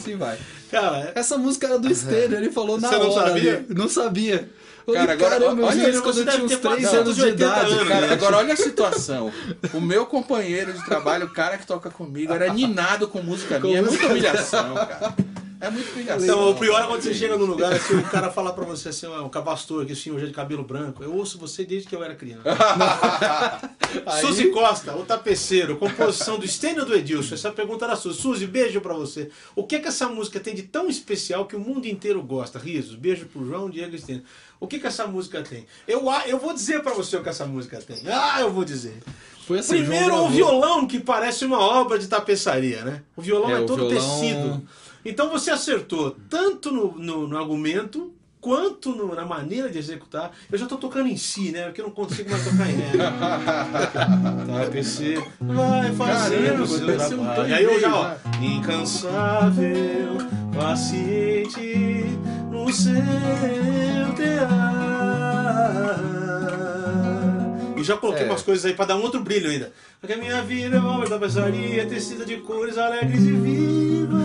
Assim vai. Cara, Essa música era do Estênio, ele falou na Você não hora. sabia? ali. Não sabia. Eu Cara, falei, agora, caramba, olha isso, quando você eu tinha uns ter 3 passado anos de de 80 idade, anos, cara. Cara, agora olha a situação. O meu companheiro de trabalho, o cara que toca comigo, era ninado com música minha. É muita humilhação, cara. É muita humilhação. Então, o pior é quando você chega num lugar assim, o cara fala pra você assim, ó, um cabastor, que hoje é de cabelo branco. Eu ouço você desde que eu era criança. Suzy Costa, o tapeceiro, composição do Stênio ou do Edilson. Essa pergunta era sua. Suzy, beijo pra você. O que que essa música tem de tão especial que o mundo inteiro gosta? Risos, beijo pro João, Diego e Stênio. O que que essa música tem? Eu, eu vou dizer pra você o que essa música tem. Ah, eu vou dizer. Foi assim, Primeiro, o violão, que parece uma obra de tapeçaria, né? O violão é, É, o todo violão- tecido. Então você acertou tanto no, no, no argumento quanto no- na maneira de executar. Eu já tô tocando em si, né? Porque eu não consigo mais tocar em né? Tapeceiro vai fazendo o seu um trabalho. E aí eu já, ó. Incansável, paciente no seu tear. E já coloquei É. umas coisas aí pra dar um outro brilho ainda. Porque a minha vida é obra da peçaria, tecida de cores alegres e vivas.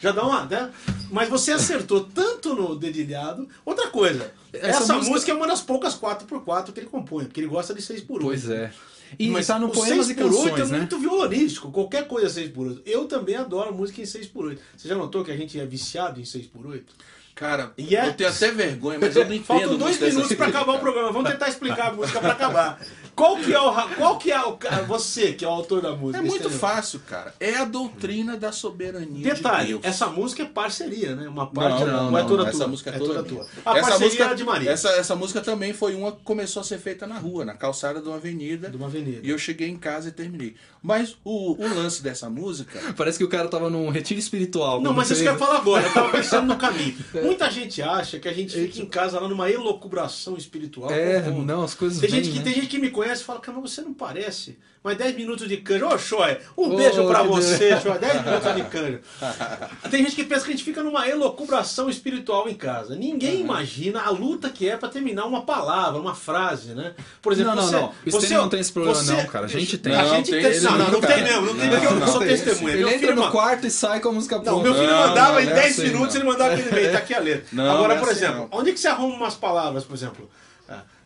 Já dá uma, né? Mas você acertou tanto no dedilhado. Outra coisa, essa, Essa música... música- é uma das poucas 4x4 que ele compõe, porque ele gosta de 6x8. Pois é. E Mas tá no Poemas 6 e por 8 Canções, é né? muito violonístico, qualquer coisa 6 por 8 Eu também adoro música em 6 por 8 Você já notou que a gente é viciado em 6 por 8 Cara, E é- eu tenho até vergonha, mas eu não entendo. Faltam dois minutos pra coisas, acabar o programa. Vamos tentar explicar a música pra acabar. Qual que é o. Qual que é o. Você, que é o autor da música. É muito fácil, cara. É a doutrina da soberania Detalhe, de essa música é parceria, né? Uma parte Não, não, é não, toda essa tua. música é, é toda, toda minha. tua. A essa parceria música, é de Maria. Essa, essa música também foi uma que começou a ser feita na rua, na calçada de uma avenida. De uma avenida. E eu cheguei em casa e terminei. Mas o, o lance dessa música. Parece que o cara tava num retiro espiritual. Não, mas isso que eu ia falar agora, eu tava pensando no caminho. Muita gente acha que a gente fica em casa lá numa elocubração espiritual. É, não, as coisas Tem gente, que, né? tem gente que me conhece e fala, cara, mas você não parece. Mas 10 minutos de canja. Ô, Xoé, um Ô, beijo pra você, Xoé. 10 minutos de canja. Tem gente que pensa que a gente fica numa elocubração espiritual em casa. Ninguém imagina a luta que é pra terminar uma palavra, uma frase, né? Por exemplo, Não, não, você, não. O você Estênio não tem esse problema, você- não, cara. A gente tem. A Não, gente tem, tem. ele Não, não, não tem mesmo. Não tem porque eu não, sou tem. testemunha. Ele Meu entra no quarto e sai com a música não, pronta. meu filho Não, mandava não, em não é 10 assim, minutos, não. ele mandava aquele e-mail, tá aqui a letra. Não, Agora, não é por assim, exemplo, não. onde que você arruma umas palavras, por exemplo?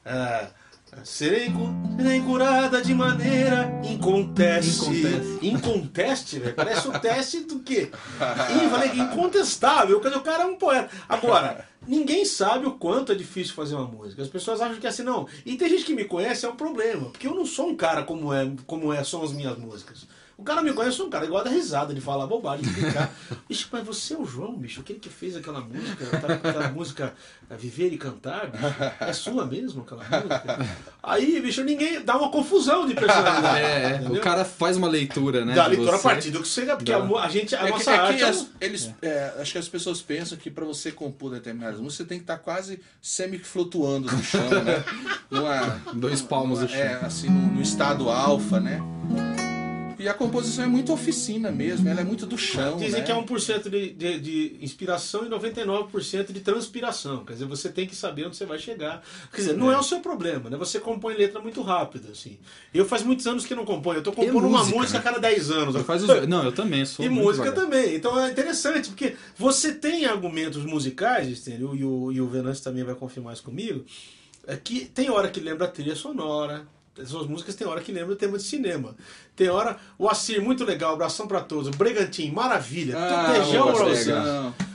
Ah, serei, serei curada de maneira inconteste. Inconteste. Inconteste, velho. Parece o teste do quê? Incontestável. O cara é um poeta. Agora, ninguém sabe o quanto é difícil fazer uma música. As pessoas acham que é assim, não. E tem gente que me conhece, é um problema. Porque eu não sou um cara como é, como é são as minhas músicas. O cara me conhece, um cara igual da risada, de falar bobagem, de brincar. Bicho, mas você é o João, bicho, aquele que fez aquela música, aquela, aquela música eh, Viver e Cantar, bicho, é sua mesmo aquela música? Aí, bicho, ninguém dá uma confusão de personalidade. É, é. o cara faz uma leitura, né? Dá de leitura a partir do que você porque a, a gente, a É que, nossa é que arte. é as- eles, é, acho que as pessoas pensam que para você compor determinadas músicas, você tem que estar quase semi-flutuando no chão, né? Numa, Dois palmos do chão. É, assim, no, no estado alfa, né? E a composição é muito oficina mesmo, ela é muito do chão. Dizem né? que é 1% de, de, de inspiração e 99% de transpiração. Quer dizer, você tem que saber onde você vai chegar. Quer dizer, não é, o seu problema, né? Você compõe letra muito rápido, assim. Eu faz muitos anos que não componho. Eu tô compondo uma música, música a cada 10 anos. Eu faz os... Não, eu também sou E música devagar. também. Então é interessante, porque você tem argumentos musicais, entendeu? E o, e o Venâncio também vai confirmar isso comigo, é que tem hora que lembra a trilha sonora. As suas músicas tem hora que lembra o tema de cinema. Tem hora. O Assir, muito legal, abração pra todos. O Bregantim, maravilha. Ah, Beijão um pra você.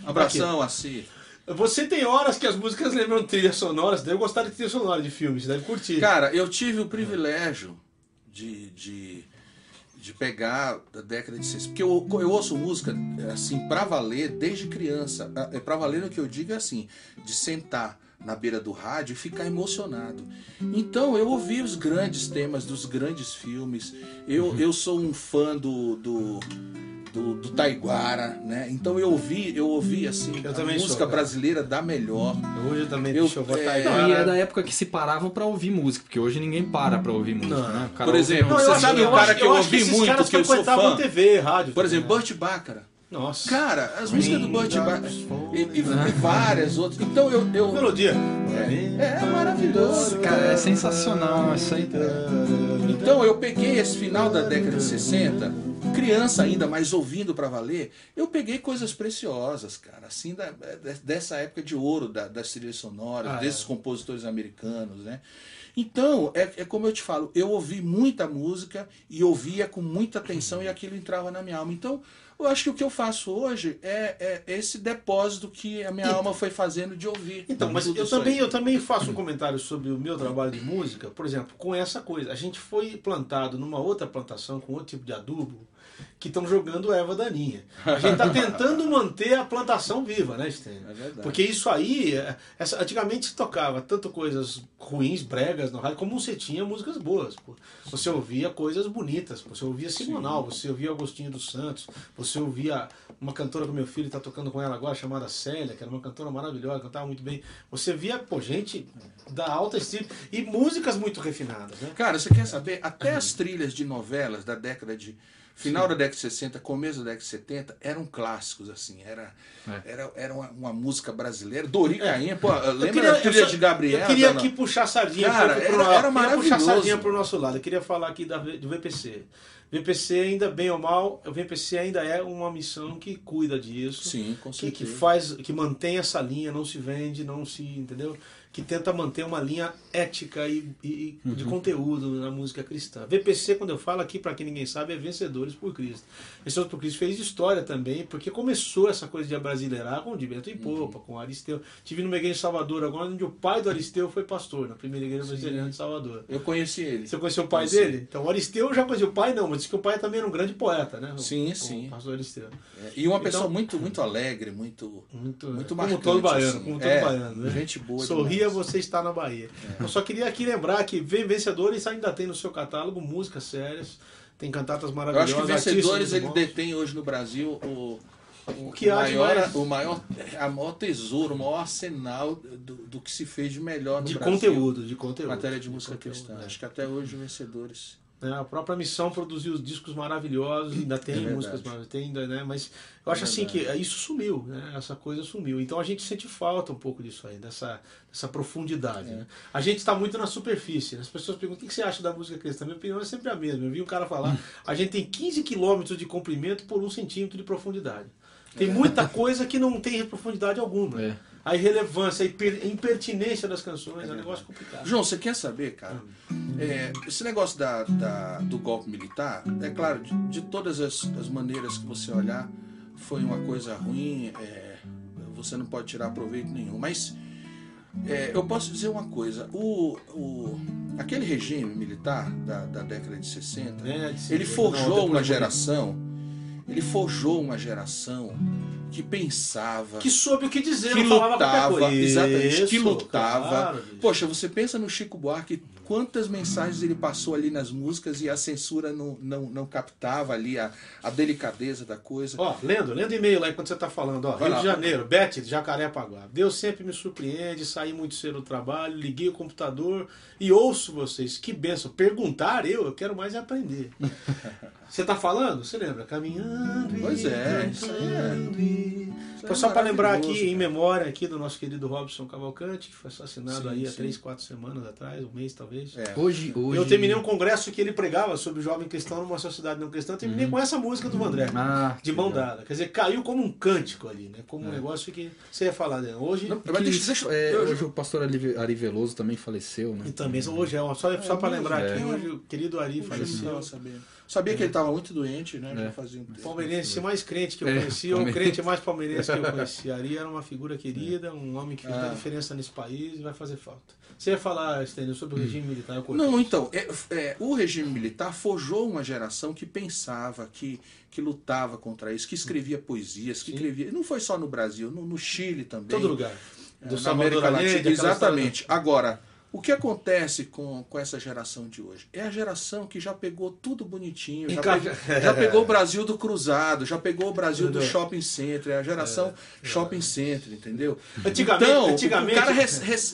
abração. Assim. Você tem horas que as músicas lembram trilhas sonoras. Deve gostar de trilha sonora de filme, você deve curtir. Cara, eu tive o privilégio de, de, de pegar da década de 60. Porque eu, eu ouço música, assim, pra valer desde criança. É Pra valer no que eu digo é assim, de sentar na beira do rádio e ficar emocionado. Então eu ouvi os grandes temas dos grandes filmes. Eu, eu sou um fã do. do do, do Taiguara, né? Então eu ouvi, eu ouvi assim, Eu a também sou, música cara. brasileira da melhor. Hoje eu também, Eu- deixa eu é, Não, e é da época que se paravam pra ouvir música, porque hoje ninguém para pra ouvir música, Não. né? O cara Por exemplo, música. você sabe o cara que eu ouvi muito, que eu sou fã? TV, rádio. Por também, exemplo, né? Burt Bacharach. Nossa. Cara, as músicas do Burt Bacharach e, e- e várias outras. Então eu, eu Melodia. é, é maravilhoso, Cara, é sensacional isso aí. Então eu peguei esse final da década de 60, criança ainda, mas ouvindo pra valer, eu peguei coisas preciosas, cara, assim da- dessa época de ouro da- das trilhas sonoras, Ah, é. desses compositores americanos, né? Então, é, é como eu te falo, eu ouvi muita música e ouvia com muita atenção e aquilo entrava na minha alma. Então, eu acho que o que eu faço hoje é, é esse depósito que a minha alma foi fazendo de ouvir. Então, mas eu aí. também, eu também faço um comentário sobre o meu trabalho de música, por exemplo, com essa coisa. A gente foi plantado numa outra plantação com outro tipo de adubo que estão jogando erva daninha. A gente está tentando manter a plantação viva, né, Stênio? É verdade. Porque isso aí, é- essa, antigamente se tocava tanto coisas ruins, bregas no rádio, como você tinha músicas boas. pô. Você ouvia coisas bonitas, pô. você ouvia Simonal, você ouvia Agostinho dos Santos, você ouvia uma cantora que meu filho está tocando com ela agora, chamada Célia, que era uma cantora maravilhosa, cantava muito bem. Você via, pô, gente da alta estilo e músicas muito refinadas, né? Cara, você quer saber? Até as trilhas de novelas da década de. Final da década de 60, começo da década de 70, eram clássicos, assim. Era, É. era, era uma, uma música brasileira. Dori Cainha, pô, Eu lembra queria- da trilha só- de Gabriela? Eu queria aqui puxar a sardinha Cara, era- pro, era queria puxar maravilhoso. sardinha pro nosso lado. Eu queria falar aqui da, do VPC. VPC ainda bem ou mal, o VPC ainda é uma missão que cuida disso, Sim, com que, certeza. que faz, que mantém essa linha, não se vende, não se, entendeu? Que tenta manter uma linha ética e, e- e de Uhum. conteúdo na música cristã. VPC, quando eu falo aqui, para quem ninguém sabe, é Vencedores por Cristo. Vencedores por Cristo fez história também, porque começou essa coisa de abrasileirar com o de Bento e Uhum. Popa, com o Aristeu. Tive numa igreja em Salvador agora, onde o pai do Aristeu foi pastor, na primeira igreja presbiteriana de Salvador. Eu conheci ele. Você conheceu o pai Conheci. dele? Então, o Aristeu eu já conhecia o pai, não, mas disse que o pai também era um grande poeta, né? O- Sim, o sim. Aristeu. É, E uma pessoa Então- muito, muito alegre, muito, Muito, muito como marcante. todo baiano, assim. como todo É, baiano, né? Gente boa Sorria, demais. você está na Bahia. Eu só queria aqui lembrar que Vencedores ainda tem no seu catálogo músicas sérias, tem cantatas Eu acho maravilhosas. que Vencedores muito ele bons. detém hoje no Brasil o, o, que de maior, mais- o maior, a maior tesouro, o maior arsenal do, do que se fez de melhor no de Brasil. conteúdo, de conteúdo. Matéria de música conteúdo, cristã. né? Acho que até hoje Vencedores. É, a própria missão produziu os discos maravilhosos, ainda tem É músicas maravilhosas, tem ainda, né? Mas eu acho É assim que isso sumiu, né? Essa coisa sumiu. Então a gente sente falta um pouco disso aí, dessa, dessa profundidade. É. né? A gente está muito na superfície. né? As pessoas perguntam o que você acha da música cristã. Minha opinião é sempre a mesma. Eu vi um cara falar, a gente tem 15 quilômetros de comprimento por um centímetro de profundidade. Tem muita coisa que não tem profundidade alguma. É. A irrelevância, a impertinência das canções é, um negócio complicado. João, você quer saber, cara? É, esse negócio da, da- do golpe militar, é claro, de, de todas as, as maneiras que você olhar, foi uma coisa ruim, é, você não pode tirar proveito nenhum. Mas é, eu posso dizer uma coisa: o, o- aquele regime militar da, da década de 60, Né? De- ele não, forjou depois uma geração, ele forjou uma geração que pensava Que soube o que dizer, que não falava qualquer lutava, coisa. exatamente, que Isso, lutava. claro. Poxa, você pensa no Chico Buarque, quantas mensagens ele passou ali nas músicas e a censura não, não, não captava ali a, a delicadeza da coisa. Ó, lendo, lendo e-mail lá enquanto você tá falando, ó. Vai Rio lá. de Janeiro, Beth, Jacarepaguá. Deus sempre me surpreende, saí muito cedo do trabalho, liguei o computador e ouço vocês. Que benção. Perguntar eu, eu quero mais é aprender. Você tá falando? Você lembra? Caminhando e Pois é, isso é- e- Então, é só para lembrar aqui, maravilhoso, em cara. memória aqui do nosso querido Robson Cavalcante, que foi assassinado Sim, aí há sim. três, quatro semanas atrás, um mês talvez. É. Hoje, hoje... Eu terminei um congresso que ele pregava sobre o jovem cristão numa sociedade não cristã. Eu terminei com essa música do André. Ah, De mão legal. dada. Quer dizer, caiu como um cântico ali, né? Como um negócio que você ia falar, né? Hoje. Não, Que, Mas deixa- deixa- é, eu- hoje o pastor Ari Ari Veloso também faleceu, né? E também, hoje é, só, só para lembrar aqui, é. hoje o querido Ari Puxa, eu não faleceu. Sabia que ele estava muito doente, né? Já É. fazia um tempo. Palmeirense mais crente que eu É, conheci, ou o crente mais palmeirense que eu conheci. Ari era uma figura querida, um homem que fez Ah. a diferença nesse país e vai fazer falta. Você ia falar, Stênio, sobre o regime militar? Não, então, é, é, o regime militar forjou uma geração que pensava, que, que lutava contra isso, que escrevia poesias, que Sim. escrevia. Não foi só no Brasil, no, no Chile também. Todo lugar. é, na América Latina. aquela Exatamente. Agora, o que acontece com, com essa geração de hoje? É a geração que já pegou tudo bonitinho, já, pegou, já pegou o Brasil do cruzado, já pegou o Brasil do shopping center, é a geração shopping center, entendeu? Antigamente- então, antigamente- o cara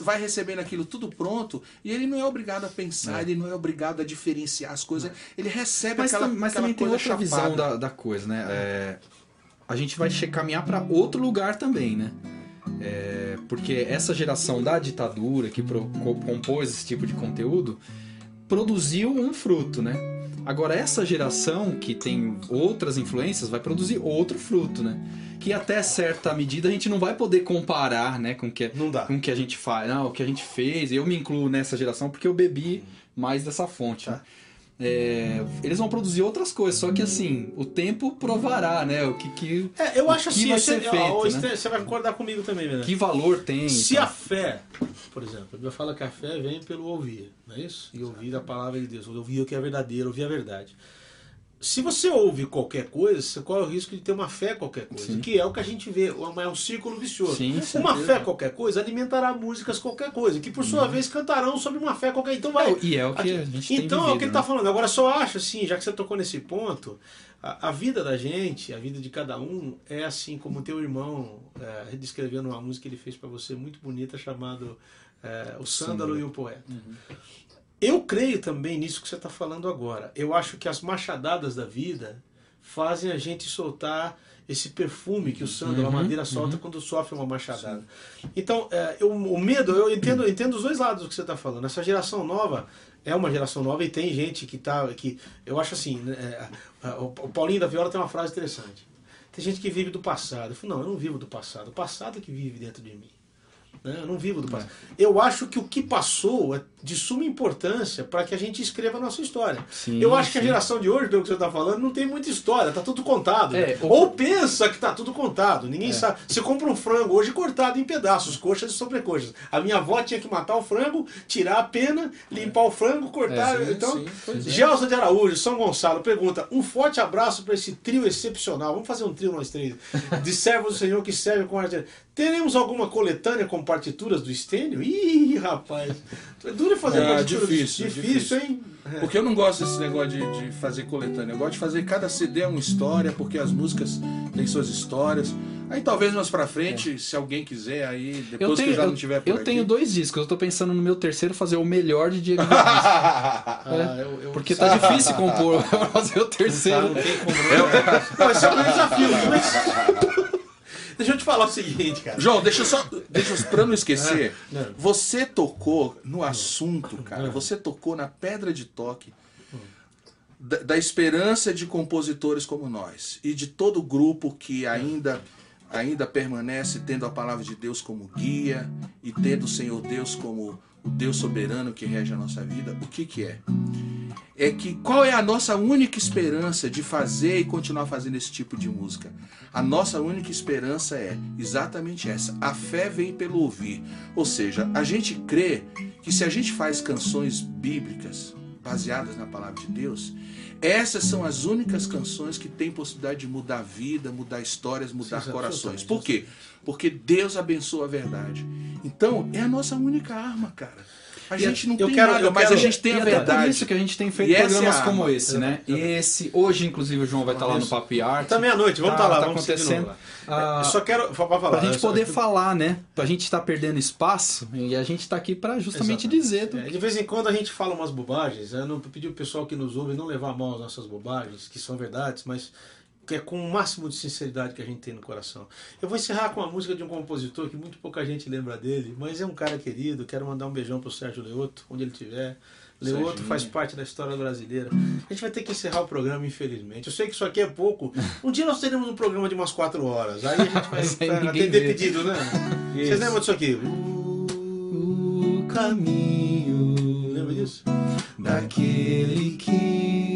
vai recebendo aquilo tudo pronto e ele não é obrigado a pensar, ele não é obrigado a diferenciar as coisas, ele recebe Mas, aquela, mas aquela também tem coisa outra chapada. visão da, da coisa, né? É, a gente vai caminhar para outro lugar também, né? É, porque essa geração da ditadura que pro- co- compôs esse tipo de conteúdo produziu um fruto, né? Agora essa geração que tem outras influências vai produzir outro fruto, né? Que até certa medida a gente não vai poder comparar, né, com o que Não dá. com que a gente faz, não, o que a gente fez. Eu me incluo nessa geração porque eu bebi mais dessa fonte. né? É, eles vão produzir outras coisas, só que assim, o tempo provará, né? O que, que, É, eu acho que assim, vai você, ser ó, feito, ó, né? Você vai concordar comigo também, né? que valor tem. Se então. a fé, por exemplo, a Bíblia fala que a fé vem pelo ouvir, não é isso? E ouvir a palavra de Deus, ouvir o que é verdadeiro, ouvir a verdade. Se você ouve qualquer coisa, você corre o risco de ter uma fé qualquer coisa, Sim. que é o que a gente vê, é um círculo vicioso. Sim, sim. uma fé qualquer coisa alimentará músicas qualquer coisa, que por sua vez cantarão sobre uma fé qualquer. Então vai. Não, e é o que a gente Então é o vivido, que ele né? está falando. Agora só acho assim, já que você tocou nesse ponto, a, a vida da gente, a vida de cada um é assim como o teu irmão é, descrevendo uma música que ele fez para você muito bonita chamado é, o Sândalo e o Poeta. Eu creio também nisso que você está falando agora. Eu acho que as machadadas da vida fazem a gente soltar esse perfume que o Sandro, Uhum, a madeira solta quando sofre uma machadada. Então, é, eu- o medo, eu entendo, entendo os dois lados do que você está falando. Essa geração nova é uma geração nova e tem gente que tá. Que, eu acho assim, né, é, o Paulinho da Viola tem uma frase interessante. Tem gente que vive do passado. Eu falo, não, eu não vivo do passado. O passado é que vive dentro de mim. Né? Eu não vivo do passado. Eu acho que o que passou é de suma importância para que a gente escreva a nossa história. Sim, eu acho que a sim. geração de hoje, pelo que você está falando, não tem muita história, tá tudo contado. É, o- Ou pensa que tá tudo contado, ninguém É. sabe. Você compra um frango hoje cortado em pedaços, coxas e sobrecoxas. A minha avó tinha que matar o frango, tirar a pena, limpar o frango, cortar. É, sim, então, sim, é. Gelson de Araújo, São Gonçalo, pergunta: um forte abraço para esse trio excepcional. Vamos fazer um trio nós três. De servos do Senhor que serve com arte. Teremos alguma coletânea com partituras do Estênio? Ih, rapaz. É duro fazer Ah, partitura difícil, Difícil, difícil. hein? Porque eu não gosto desse negócio de, de fazer coletânea. Eu gosto de fazer cada CD é uma história, porque as músicas têm suas histórias. Aí talvez mais pra frente, se alguém quiser, aí depois Eu que tenho, eu já eu, não tiver por eu aqui. tenho dois discos, eu tô pensando no meu terceiro fazer o melhor de Diego Diniz. Ah, eu- eu- Porque tá difícil compor pra fazer o Tá, terceiro. não tem como. É o meu desafio. Mas... Deixa eu te falar o seguinte, cara. João, deixa eu só. Deixa eu, pra não esquecer, é. você tocou no assunto, cara. Você tocou na pedra de toque da, da esperança de compositores como nós e de todo grupo que ainda ainda permanece tendo a palavra de Deus como guia e tendo o Senhor Deus como o Deus soberano que rege a nossa vida. O que que é? é que qual é a nossa única esperança de fazer e continuar fazendo esse tipo de música? A nossa única esperança é exatamente essa. A fé vem pelo ouvir. Ou seja, a gente crê que se a gente faz canções bíblicas baseadas na palavra de Deus, essas são as únicas canções que têm possibilidade de mudar a vida, mudar histórias, mudar Sim, corações. Por quê? Porque Deus abençoa a verdade. Então, é a nossa única arma, cara. A E gente não eu tem quero- nada, eu mas quero- a gente tem a verdade. por isso que a gente tem feito E programas é a como arma. esse, né? Esse, hoje, inclusive, o João vai estar lá no Isso. Papi Art. Tá meia-noite, vamos Tá- estar lá, tá vamos acontecendo. Ah, Eu só quero. Pra falar. Pra gente poder falar, né? Pra gente estar perdendo espaço e a gente tá aqui pra justamente Exatamente. dizer do É, de vez em quando a gente fala umas bobagens. Eu não pedi o pessoal que nos ouve não levar a mal as nossas bobagens, que são verdades, mas que é com o máximo de sinceridade que a gente tem no coração. Eu vou encerrar com a música de um compositor que muito pouca gente lembra dele, mas é um cara querido. Quero mandar um beijão pro Sérgio Leoto, onde ele estiver. Leoto faz parte da história brasileira. A gente vai ter que encerrar o programa, infelizmente. Eu sei que isso aqui é pouco. Um dia nós teremos um programa de umas quatro horas. Aí a gente vai atender vê. pedido, né? Vocês Isso. lembram disso aqui? o caminho Lembra disso? daquele que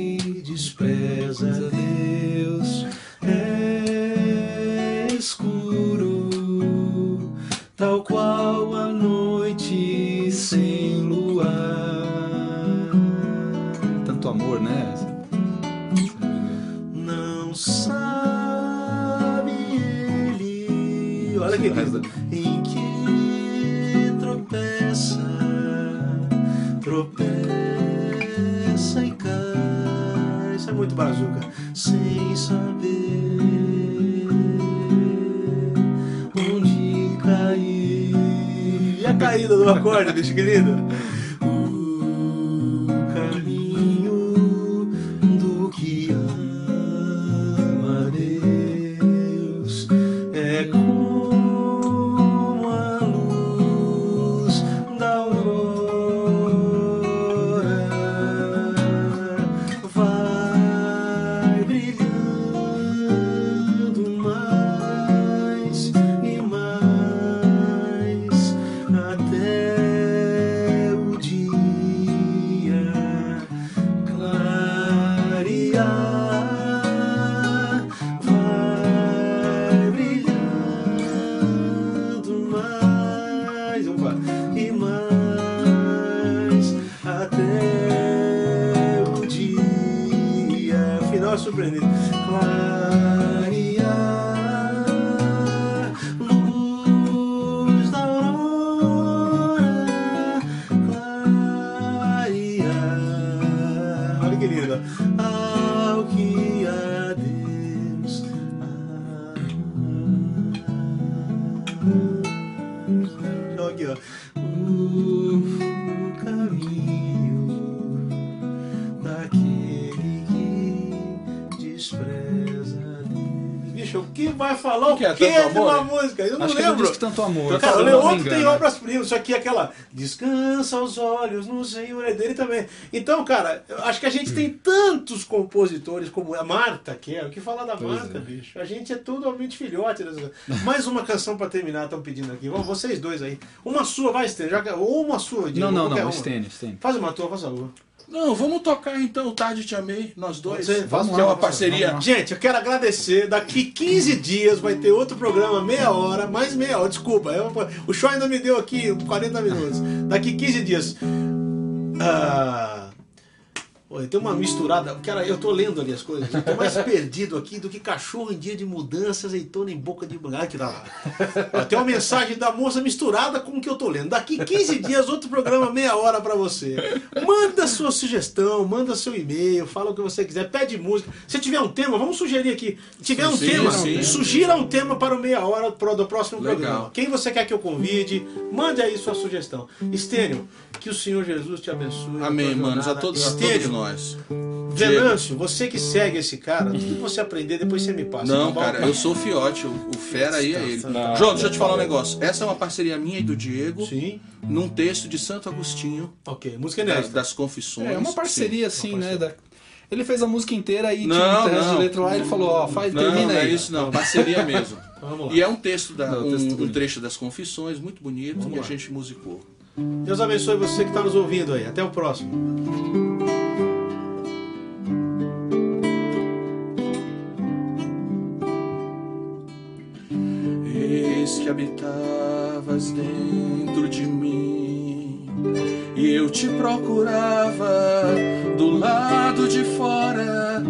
lindo. Em que tropeça, tropeça e cai. Isso é muito brazuca. Sem saber onde cair. E a caída do acorde, bicho querido? Que é de uma Amor, música? Eu não Acho que ele lembro. que tanto amor. Cara, o Leandro tem obras-primas, isso aqui é aquela Descansa os olhos no Senhor, é dele também. Então, cara, eu acho que a gente tem tantos compositores como a Marta, que é o que falar da Marta, é. bicho. A gente é totalmente filhote. dessas- Mais uma canção pra terminar, estão pedindo aqui. Vamos, vocês dois aí. Uma sua, vai, Stênio. já que- Ou uma sua, Diego, Não, não, não, uma. Stênio, Stênio. Faz uma tua, faz a lua. Não, vamos tocar então o Tarde Te Amei, nós dois. Ser? Vamos que é uma parceria. vamos Gente, eu quero agradecer. Daqui 15 dias vai ter outro programa, meia hora, mais meia hora, desculpa. eu- o show ainda me deu aqui 40 minutos. Daqui 15 dias. Ah, Tem uma misturada. Cara, eu tô lendo ali as coisas. Eu tô mais perdido aqui do que cachorro em dia de mudança, azeitona em boca de banana. que tá lá. Tem uma mensagem da moça misturada com o que eu tô lendo. Daqui 15 dias, outro programa, meia hora pra você. Manda sua sugestão, manda seu e-mail, fala o que você quiser, pede música. Se tiver um tema, vamos sugerir aqui. Se tiver um Sim, tema, sim. sugira um tema para o meia hora pro, do próximo Legal. programa. Quem você quer que eu convide, mande aí sua sugestão. Estênio, que o Senhor Jesus te abençoe. Amém, tua manos, a todos, a todos Estênio, nós. Venâncio, você que segue esse cara, tudo que você aprender, depois você me passa. Não, tá cara, eu sou o fiote, o, o fera aí é ele. tá. João, deixa eu te falar um negócio. Essa é uma parceria minha e do Diego, Sim. num texto de Santo Agostinho, Ok, música das, inédita. das Confissões. É uma parceria Sim. assim, né? da- Ele fez a música inteira e Não, tinha um não. de letra lá e ele falou, ó, faz, Não, termina não é aí. isso não, parceria mesmo. Vamos lá. E é um texto, da, Não, um, texto um trecho das Confissões, muito bonito, Vamos que a lá. gente musicou. Deus abençoe você que está nos ouvindo aí. Até o próximo. Que habitavas dentro de mim e eu te procurava do lado de fora.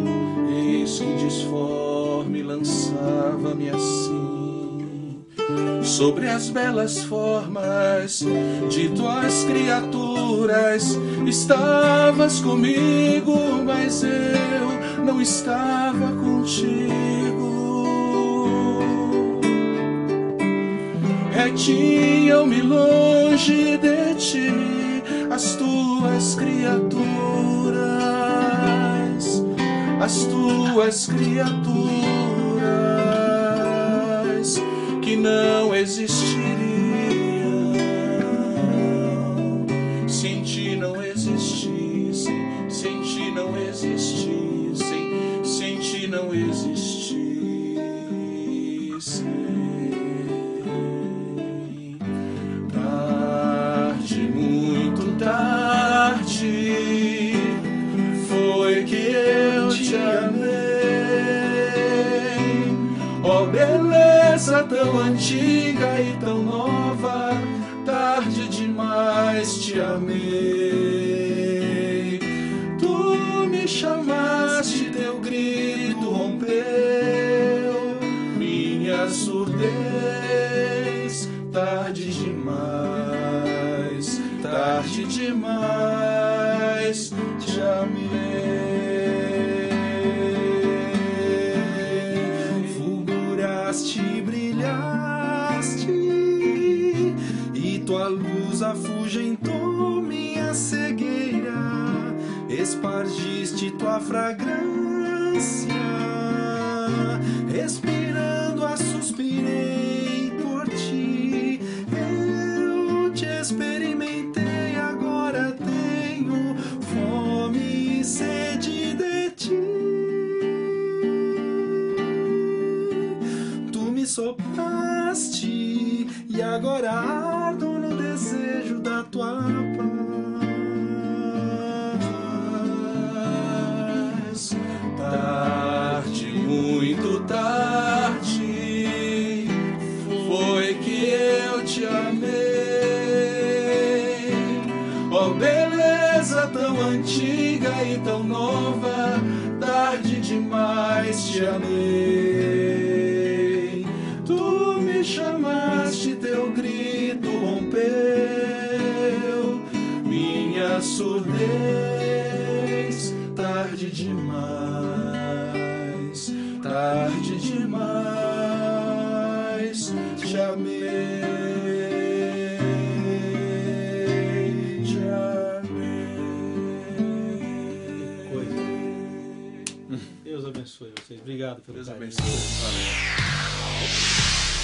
Eis que disforme lançava-me assim sobre as belas formas de tuas criaturas. Estavas comigo, mas eu não estava contigo. Retinham-me longe de ti as tuas criaturas, as tuas criaturas que não existiriam se em ti não existissem, se em ti não existissem, se em ti não existissem. Fragrância, respirando a suspirei por ti, eu te experimentei, agora tenho fome e sede de ti. Tu me sopraste e agora ardo no desejo da tua demais te amei. Obrigado pelo Deus carinho. abençoe. Valeu.